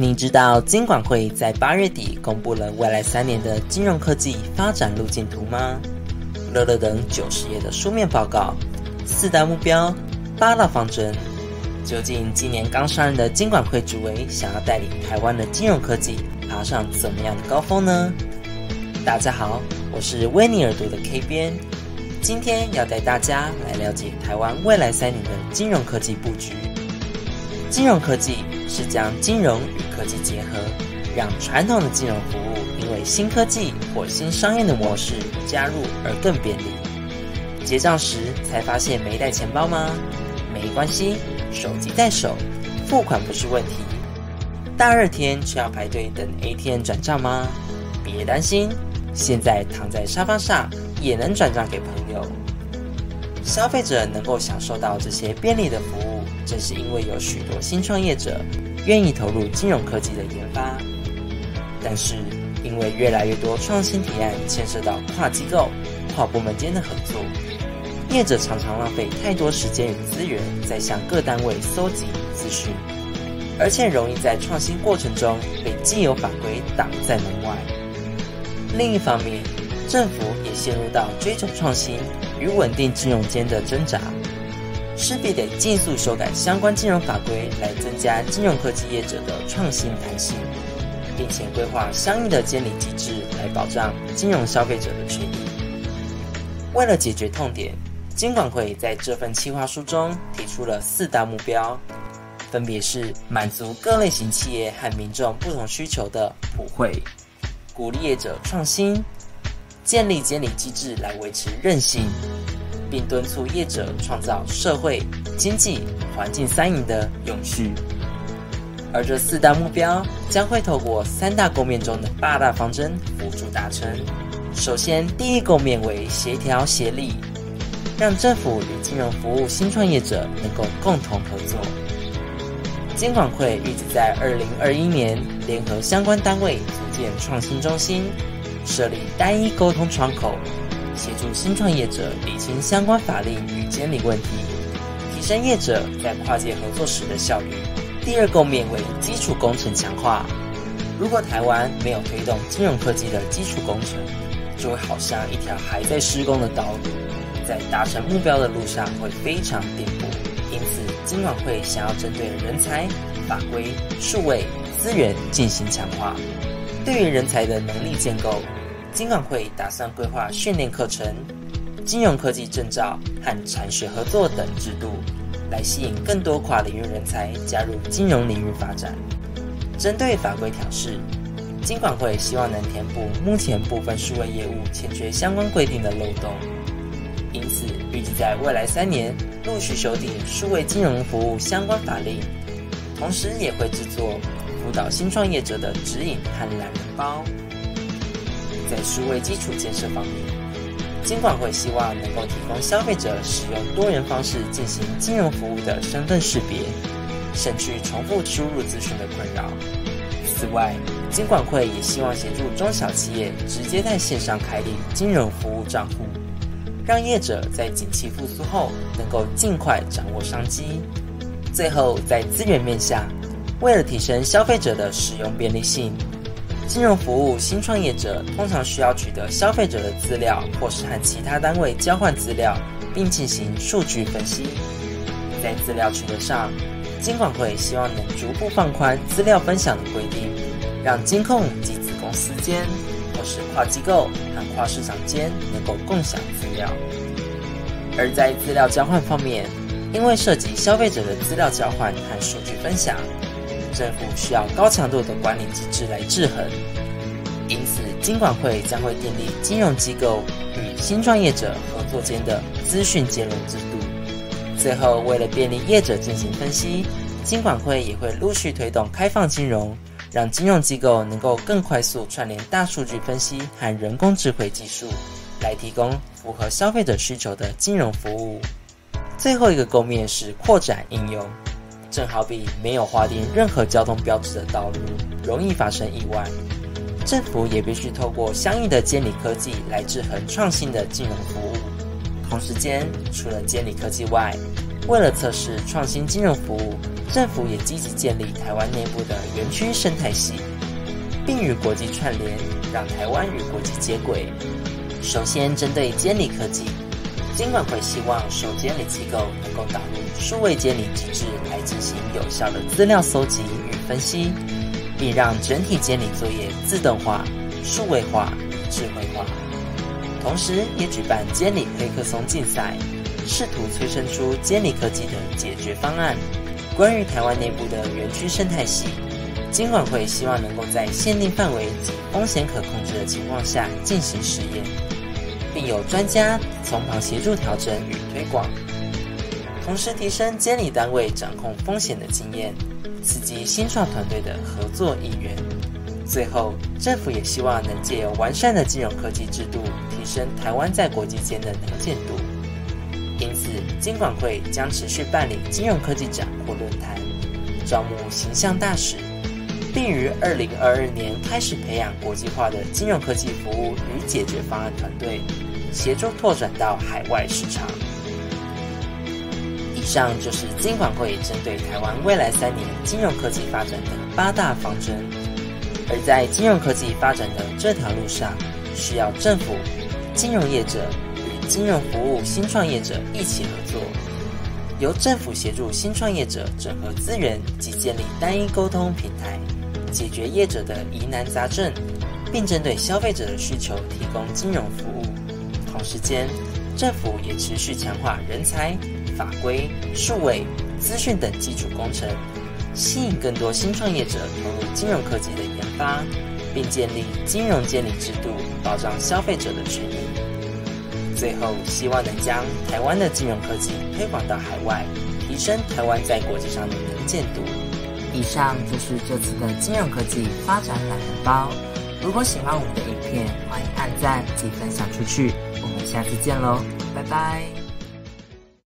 您知道金管会在八月底公布了未来三年的金融科技发展路径图吗？乐乐等九十页的书面报告，四大目标，八大方针。究竟今年刚上任的金管会主委想要带领台湾的金融科技爬上怎么样的高峰呢？大家好，我是威尼尔读的 K 编，今天要带大家来了解台湾未来三年的金融科技布局。金融科技是将金融与科技结合，让传统的金融服务因为新科技或新商业的模式加入而更便利。结账时才发现没带钱包吗？没关系，手机在手，付款不是问题。大热天却要排队等 ATM 转账吗？别担心，现在躺在沙发上也能转账给朋友。消费者能够享受到这些便利的服务。正是因为有许多新创业者愿意投入金融科技的研发，但是因为越来越多创新提案牵涉到跨机构、跨部门间的合作，业者常常浪费太多时间与资源在向各单位搜集资讯，而且容易在创新过程中被既有法规挡在门外。另一方面，政府也陷入到追求创新与稳定金融间的挣扎。势必得尽速修改相关金融法规，来增加金融科技业者的创新弹性，并且规划相应的监理机制来保障金融消费者的权益。为了解决痛点，金管会在这份企划书中提出了四大目标，分别是满足各类型企业和民众不同需求的普惠，鼓励业者创新，建立监理机制来维持韧性。并敦促业者创造社会、经济、环境三赢的永续。而这四大目标将会透过三大构面中的八大方针辅助达成。首先，第一构面为协调协力，让政府与金融服务新创业者能够共同合作。监管会预计在二零二一年联合相关单位组建创新中心，设立单一沟通窗口。协助新创业者理清相关法令与监理问题，提升业者在跨界合作时的效率。第二构面为基础工程强化。如果台湾没有推动金融科技的基础工程，就会好像一条还在施工的道路，在达成目标的路上会非常颠簸。因此，金管会想要针对人才、法规、数位资源进行强化。对于人才的能力建构。金管会打算规划训练课程、金融科技证照和产学合作等制度，来吸引更多跨领域人才加入金融领域发展。针对法规调试，金管会希望能填补目前部分数位业务欠缺相关规定的漏洞，因此预计在未来三年陆续修订数位金融服务相关法令，同时也会制作辅导新创业者的指引和懒人包。在数位基础建设方面，金管会希望能够提供消费者使用多元方式进行金融服务的身份识别，省去重复输入资讯的困扰。此外，金管会也希望协助中小企业直接在线上开立金融服务账户，让业者在景气复苏后能够尽快掌握商机。最后，在资源面下，为了提升消费者的使用便利性。金融服务新创业者通常需要取得消费者的资料，或是和其他单位交换资料，并进行数据分析。在资料取得上，金管会希望能逐步放宽资料分享的规定，让金控及子公司间，或是跨机构和跨市场间能够共享资料。而在资料交换方面，因为涉及消费者的资料交换和数据分享。政府需要高强度的管理机制来制衡，因此金管会将会建立金融机构与新创业者合作间的资讯接入制度。最后，为了便利业者进行分析，金管会也会陆续推动开放金融，让金融机构能够更快速串联大数据分析和人工智慧技术，来提供符合消费者需求的金融服务。最后一个构面是扩展应用。正好比没有划定任何交通标志的道路，容易发生意外。政府也必须透过相应的监理科技来制衡创新的金融服务。同时间，除了监理科技外，为了测试创新金融服务，政府也积极建立台湾内部的园区生态系，并与国际串联，让台湾与国际接轨。首先，针对监理科技，金管会希望受监理机构能够导入数位监理机制来进行有效的资料搜集与分析，并让整体监理作业自动化、数位化、智慧化。同时，也举办监理黑客松竞赛。试图催生出监理科技的解决方案。关于台湾内部的园区生态系，金管会希望能够在限定范围及风险可控制的情况下进行实验，有专家从旁协助调整与推广，同时提升监理单位掌控风险的经验，刺激新创团队的合作意愿。最后，政府也希望能借由完善的金融科技制度，提升台湾在国际间的能见度。因此，金管会将持续办理金融科技展或论坛，招募形象大使，并于二零二二年开始培养国际化的金融科技服务与解决方案团队，协助拓展到海外市场。以上就是金管会针对台湾未来三年金融科技发展的八大方针。而在金融科技发展的这条路上，需要政府、金融业者与。金融服务新创业者一起合作，由政府协助新创业者整合资源及建立单一沟通平台，解决业者的疑难杂症，并针对消费者的需求提供金融服务。同时间，政府也持续强化人才、法规、数位、资讯等基础工程，吸引更多新创业者投入金融科技的研发，并建立金融监理制度，保障消费者的权益。最后，希望能将台湾的金融科技推广到海外，提升台湾在国际上的能见度。以上就是这次的金融科技发展懒人包。如果喜欢我们的影片，欢迎按赞及分享出去。我们下次见喽，拜拜。